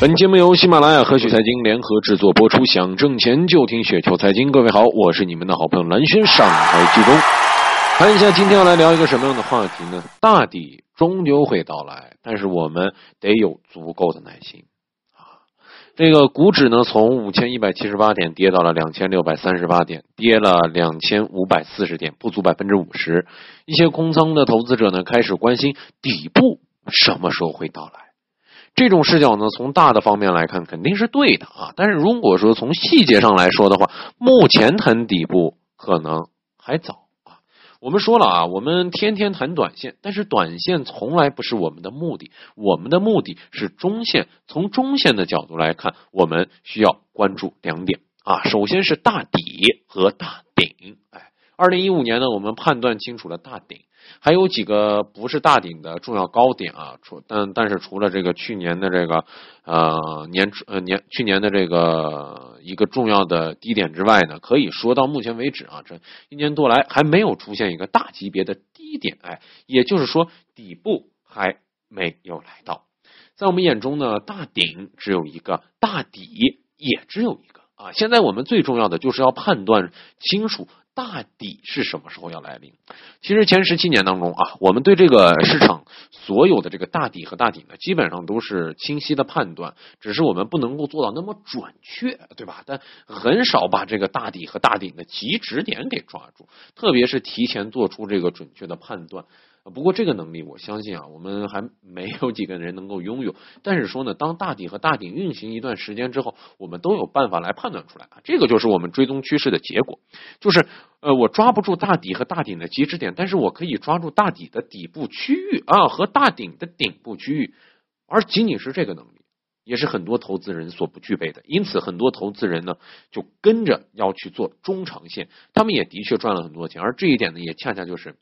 本节目由喜马拉雅和雪财经联合制作播出，想挣钱就听雪球财经。各位好，我是你们的好朋友蓝轩，上台剧中。看一下今天要来聊一个什么样的话题呢？大底终究会到来，但是我们得有足够的耐心。这个股指呢，从五千一百七十八点跌到了两千六百三十八点，跌了两千五百四十点，不足百分之五十。一些空仓的投资者呢，开始关心底部什么时候会到来。这种视角呢，从大的方面来看肯定是对的啊，但是如果说从细节上来说的话，目前谈底部可能还早。我们说了啊，我们天天谈短线，但是短线从来不是我们的目的，我们的目的是中线。从中线的角度来看，我们需要关注两点啊，首先是大底和大顶。哎，二零一五年呢，我们判断清楚了大顶。还有几个不是大顶的重要高点啊，除但但是除了这个去年的这个呃年呃年去年的这个一个重要的低点之外呢，可以说到目前为止啊，这一年多来还没有出现一个大级别的低点，哎，也就是说底部还没有来到，在我们眼中呢，大顶只有一个，大底也只有一个啊。现在我们最重要的就是要判断清楚。大底是什么时候要来临？其实前十七年当中啊，我们对这个市场所有的这个大底和大顶呢，基本上都是清晰的判断，只是我们不能够做到那么准确，对吧？但很少把这个大底和大顶的极值点给抓住，特别是提前做出这个准确的判断。不过这个能力，我相信啊，我们还没有几个人能够拥有。但是说呢，当大底和大顶运行一段时间之后，我们都有办法来判断出来啊。这个就是我们追踪趋势的结果，就是呃，我抓不住大底和大顶的极值点，但是我可以抓住大底的底部区域啊和大顶的顶部区域，而仅仅是这个能力，也是很多投资人所不具备的。因此，很多投资人呢就跟着要去做中长线，他们也的确赚了很多钱，而这一点呢，也恰恰就是。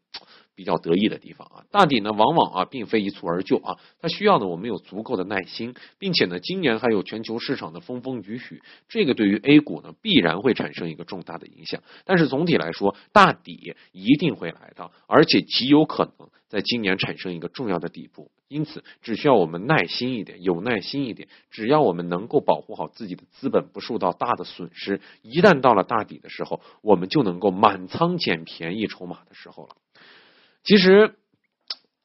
比较得意的地方啊，大底呢往往啊并非一蹴而就啊，它需要呢我们有足够的耐心，并且呢今年还有全球市场的风风雨雨，这个对于 A 股呢必然会产生一个重大的影响。但是总体来说，大底一定会来到，而且极有可能在今年产生一个重要的底部。因此，只需要我们耐心一点，有耐心一点，只要我们能够保护好自己的资本不受到大的损失，一旦到了大底的时候，我们就能够满仓捡便宜筹码的时候了。其实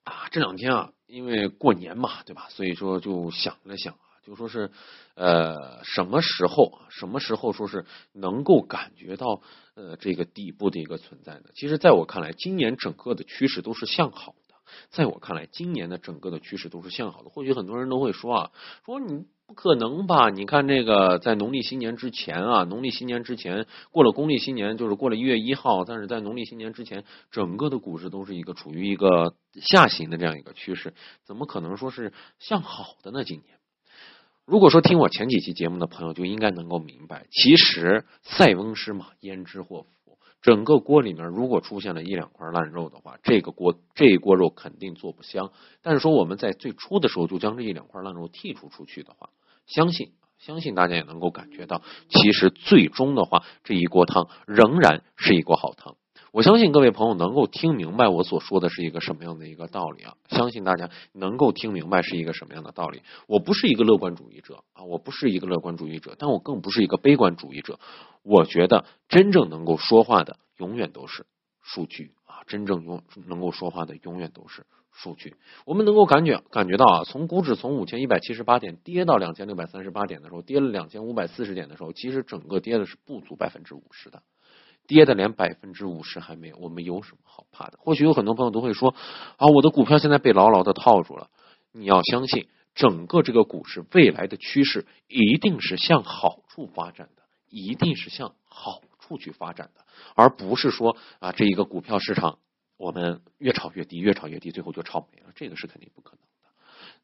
啊，这两天啊，因为过年嘛，对吧？所以说就想了想啊，就说是呃，什么时候，什么时候说是能够感觉到呃这个底部的一个存在呢？其实，在我看来，今年整个的趋势都是向好的。在我看来，今年的整个的趋势都是向好的。或许很多人都会说啊，说你。不可能吧？你看这个，在农历新年之前啊，农历新年之前过了公历新年，就是过了一月一号，但是在农历新年之前，整个的股市都是一个处于一个下行的这样一个趋势，怎么可能说是向好的呢？今年，如果说听我前几期节目的朋友就应该能够明白，其实塞翁失马焉知祸福。整个锅里面如果出现了一两块烂肉的话，这个锅这一锅肉肯定做不香。但是说我们在最初的时候就将这一两块烂肉剔除出去的话，相信相信大家也能够感觉到，其实最终的话这一锅汤仍然是一锅好汤。我相信各位朋友能够听明白我所说的是一个什么样的一个道理啊！相信大家能够听明白是一个什么样的道理。我不是一个乐观主义者啊，我不是一个乐观主义者，但我更不是一个悲观主义者。我觉得真正能够说话的永远都是数据啊！真正用能够说话的永远都是数据。我们能够感觉感觉到啊，从股指从五千一百七十八点跌到两千六百三十八点的时候，跌了两千五百四十点的时候，其实整个跌的是不足百分之五十的。跌的连百分之五十还没有，我们有什么好怕的？或许有很多朋友都会说啊，我的股票现在被牢牢的套住了。你要相信，整个这个股市未来的趋势一定是向好处发展的，一定是向好处去发展的，而不是说啊，这一个股票市场我们越炒越低，越炒越低，最后就炒没了，这个是肯定不可能的。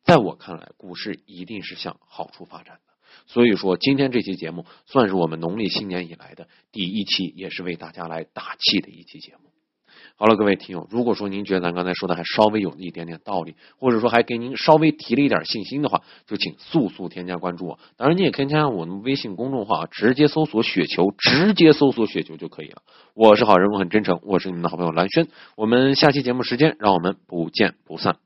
在我看来，股市一定是向好处发展的。所以说，今天这期节目算是我们农历新年以来的第一期，也是为大家来打气的一期节目。好了，各位听友，如果说您觉得咱刚才说的还稍微有一点点道理，或者说还给您稍微提了一点信心的话，就请速速添加关注我。当然，你也可以添加我们微信公众号，直接搜索“雪球”，直接搜索“雪球”就可以了。我是好人，我很真诚，我是你们的好朋友蓝轩。我们下期节目时间，让我们不见不散。